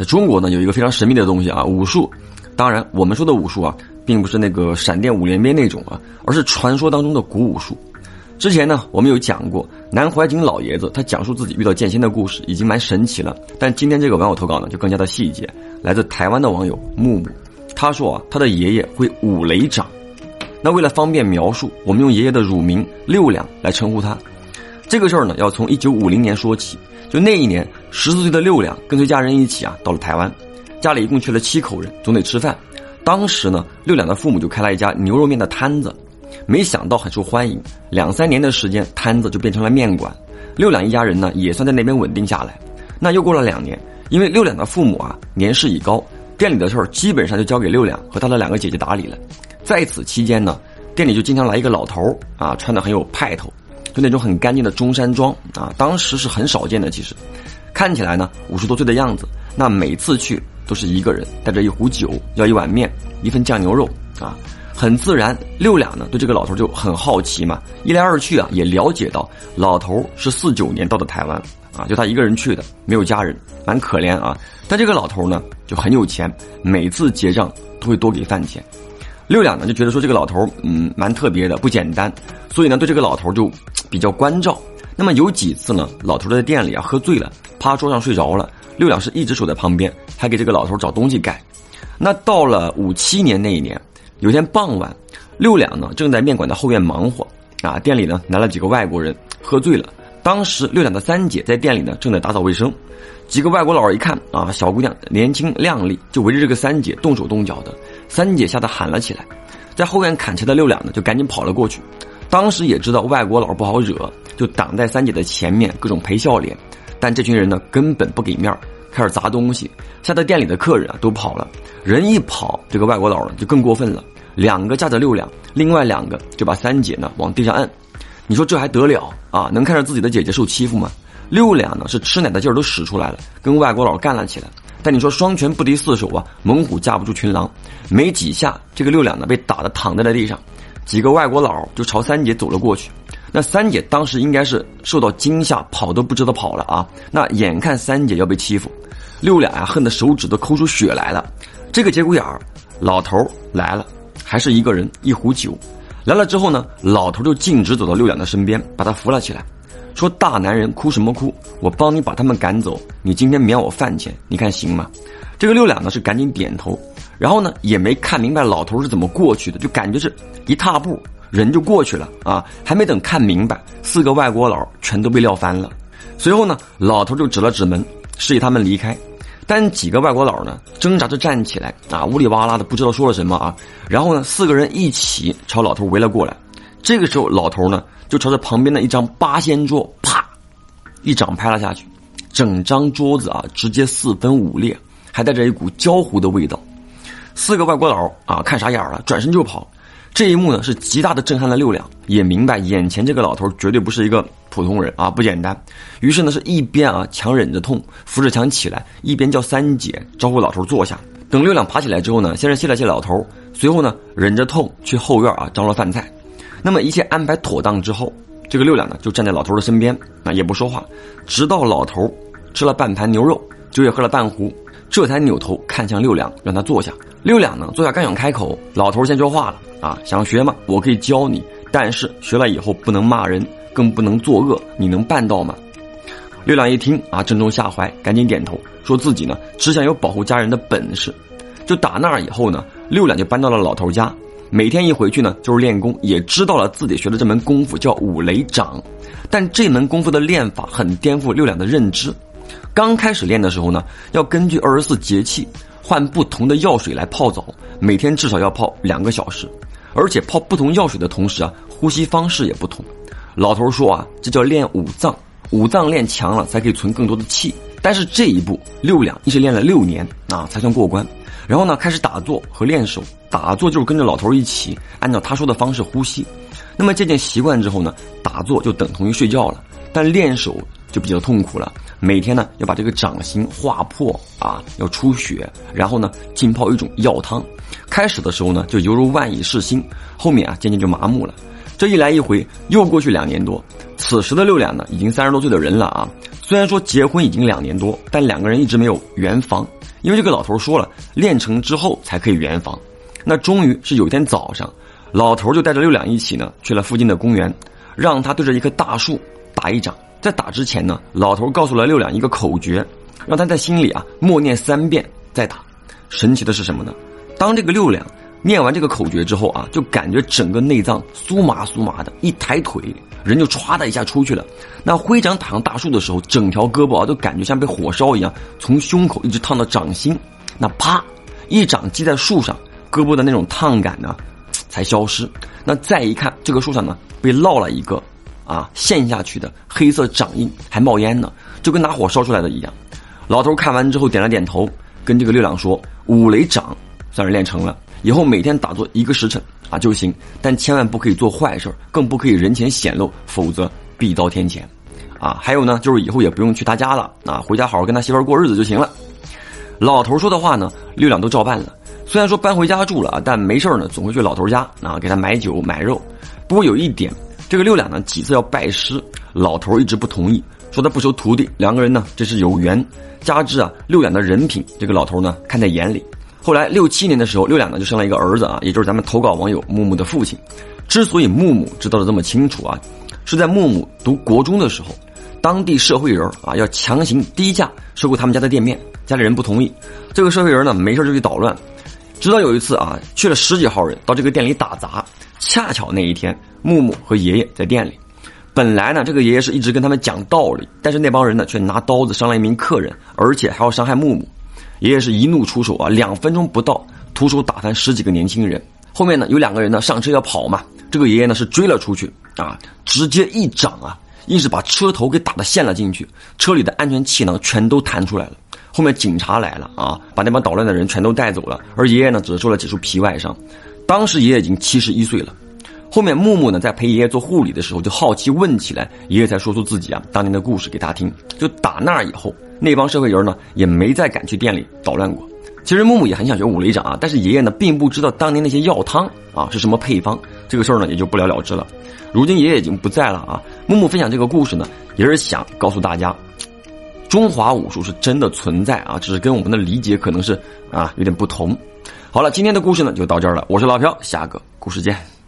在中国呢，有一个非常神秘的东西啊，武术。当然，我们说的武术啊，并不是那个闪电五连鞭那种啊，而是传说当中的古武术。之前呢，我们有讲过南怀瑾老爷子，他讲述自己遇到剑仙的故事，已经蛮神奇了。但今天这个网友投稿呢，就更加的细节。来自台湾的网友木木，他说啊，他的爷爷会五雷掌。那为了方便描述，我们用爷爷的乳名六两来称呼他。这个事儿呢，要从一九五零年说起。就那一年，十四岁的六两跟随家人一起啊，到了台湾。家里一共去了七口人，总得吃饭。当时呢，六两的父母就开了一家牛肉面的摊子，没想到很受欢迎。两三年的时间，摊子就变成了面馆。六两一家人呢，也算在那边稳定下来。那又过了两年，因为六两的父母啊年事已高，店里的事儿基本上就交给六两和他的两个姐姐打理了。在此期间呢，店里就经常来一个老头儿啊，穿的很有派头，就那种很干净的中山装啊，当时是很少见的。其实，看起来呢五十多岁的样子。那每次去。都是一个人带着一壶酒，要一碗面，一份酱牛肉啊，很自然。六两呢对这个老头就很好奇嘛，一来二去啊也了解到老头是四九年到的台湾啊，就他一个人去的，没有家人，蛮可怜啊。但这个老头呢就很有钱，每次结账都会多给饭钱。六两呢就觉得说这个老头嗯蛮特别的，不简单，所以呢对这个老头就比较关照。那么有几次呢，老头在店里啊喝醉了，趴桌上睡着了。六两是一直守在旁边，还给这个老头找东西盖。那到了五七年那一年，有天傍晚，六两呢正在面馆的后院忙活啊，店里呢来了几个外国人，喝醉了。当时六两的三姐在店里呢正在打扫卫生，几个外国佬一看啊，小姑娘年轻靓丽，就围着这个三姐动手动脚的。三姐吓得喊了起来，在后院砍柴的六两呢就赶紧跑了过去。当时也知道外国佬不好惹，就挡在三姐的前面，各种赔笑脸。但这群人呢，根本不给面开始砸东西，吓得店里的客人啊都跑了。人一跑，这个外国佬呢就更过分了，两个架着六两，另外两个就把三姐呢往地上摁。你说这还得了啊？能看着自己的姐姐受欺负吗？六两呢是吃奶的劲儿都使出来了，跟外国佬干了起来。但你说双拳不敌四手啊，猛虎架不住群狼。没几下，这个六两呢被打的躺在了地上，几个外国佬就朝三姐走了过去。那三姐当时应该是受到惊吓，跑都不知道跑了啊！那眼看三姐要被欺负，六两呀恨得手指都抠出血来了。这个节骨眼儿，老头来了，还是一个人，一壶酒。来了之后呢，老头就径直走到六两的身边，把他扶了起来，说：“大男人哭什么哭？我帮你把他们赶走，你今天免我饭钱，你看行吗？”这个六两呢是赶紧点头，然后呢也没看明白老头是怎么过去的，就感觉是一踏步。人就过去了啊，还没等看明白，四个外国佬全都被撂翻了。随后呢，老头就指了指门，示意他们离开。但几个外国佬呢，挣扎着站起来啊，呜里哇啦的不知道说了什么啊。然后呢，四个人一起朝老头围了过来。这个时候，老头呢就朝着旁边的一张八仙桌，啪，一掌拍了下去，整张桌子啊直接四分五裂，还带着一股焦糊的味道。四个外国佬啊看傻眼了，转身就跑。这一幕呢，是极大的震撼了六两，也明白眼前这个老头绝对不是一个普通人啊，不简单。于是呢，是一边啊强忍着痛扶着墙起来，一边叫三姐招呼老头坐下。等六两爬起来之后呢，先是谢了谢老头，随后呢忍着痛去后院啊张罗饭菜。那么一切安排妥当之后，这个六两呢就站在老头的身边啊也不说话，直到老头吃了半盘牛肉，酒也喝了半壶，这才扭头看向六两，让他坐下。六两呢坐下刚想开口，老头先说话了。啊，想学吗？我可以教你，但是学了以后不能骂人，更不能作恶，你能办到吗？六两一听啊，正中下怀，赶紧点头，说自己呢只想有保护家人的本事。就打那儿以后呢，六两就搬到了老头家，每天一回去呢就是练功，也知道了自己学的这门功夫叫五雷掌。但这门功夫的练法很颠覆六两的认知。刚开始练的时候呢，要根据二十四节气换不同的药水来泡澡，每天至少要泡两个小时。而且泡不同药水的同时啊，呼吸方式也不同。老头说啊，这叫练五脏，五脏练强了才可以存更多的气。但是这一步六两一直练了六年啊，才算过关。然后呢，开始打坐和练手。打坐就是跟着老头一起按照他说的方式呼吸。那么渐渐习惯之后呢，打坐就等同于睡觉了。但练手就比较痛苦了，每天呢要把这个掌心划破啊，要出血，然后呢浸泡一种药汤。开始的时候呢，就犹如万蚁噬心，后面啊渐渐就麻木了。这一来一回，又过去两年多，此时的六两呢，已经三十多岁的人了啊。虽然说结婚已经两年多，但两个人一直没有圆房，因为这个老头说了，练成之后才可以圆房。那终于是有一天早上，老头就带着六两一起呢，去了附近的公园，让他对着一棵大树打一掌。在打之前呢，老头告诉了六两一个口诀，让他在心里啊默念三遍再打。神奇的是什么呢？当这个六两念完这个口诀之后啊，就感觉整个内脏酥麻酥麻的，一抬腿人就歘的一下出去了。那挥掌打上大树的时候，整条胳膊啊都感觉像被火烧一样，从胸口一直烫到掌心。那啪，一掌击在树上，胳膊的那种烫感呢才消失。那再一看，这个树上呢被烙了一个。啊，陷下去的黑色掌印还冒烟呢，就跟拿火烧出来的一样。老头看完之后点了点头，跟这个六两说：“五雷掌算是练成了，以后每天打坐一个时辰啊就行，但千万不可以做坏事，更不可以人前显露，否则必遭天谴。”啊，还有呢，就是以后也不用去他家了啊，回家好好跟他媳妇过日子就行了。老头说的话呢，六两都照办了。虽然说搬回家住了，但没事呢，总会去老头家啊，给他买酒买肉。不过有一点。这个六两呢几次要拜师，老头一直不同意，说他不收徒弟。两个人呢这是有缘，加之啊六两的人品，这个老头呢看在眼里。后来六七年的时候，六两呢就生了一个儿子啊，也就是咱们投稿网友木木的父亲。之所以木木知道的这么清楚啊，是在木木读国中的时候，当地社会人啊要强行低价收购他们家的店面，家里人不同意。这个社会人呢没事就去捣乱，直到有一次啊去了十几号人到这个店里打砸。恰巧那一天，木木和爷爷在店里。本来呢，这个爷爷是一直跟他们讲道理，但是那帮人呢，却拿刀子伤了一名客人，而且还要伤害木木。爷爷是一怒出手啊，两分钟不到，徒手打翻十几个年轻人。后面呢，有两个人呢上车要跑嘛，这个爷爷呢是追了出去啊，直接一掌啊，硬是把车头给打的陷了进去，车里的安全气囊全都弹出来了。后面警察来了啊，把那帮捣乱的人全都带走了，而爷爷呢，只受了几处皮外伤。当时爷爷已经七十一岁了，后面木木呢在陪爷爷做护理的时候就好奇问起来，爷爷才说出自己啊当年的故事给他听。就打那以后，那帮社会人呢也没再敢去店里捣乱过。其实木木也很想学五雷掌啊，但是爷爷呢并不知道当年那些药汤啊是什么配方，这个事儿呢也就不了了之了。如今爷爷已经不在了啊，木木分享这个故事呢也是想告诉大家，中华武术是真的存在啊，只是跟我们的理解可能是啊有点不同。好了，今天的故事呢就到这儿了。我是老朴，下个故事见。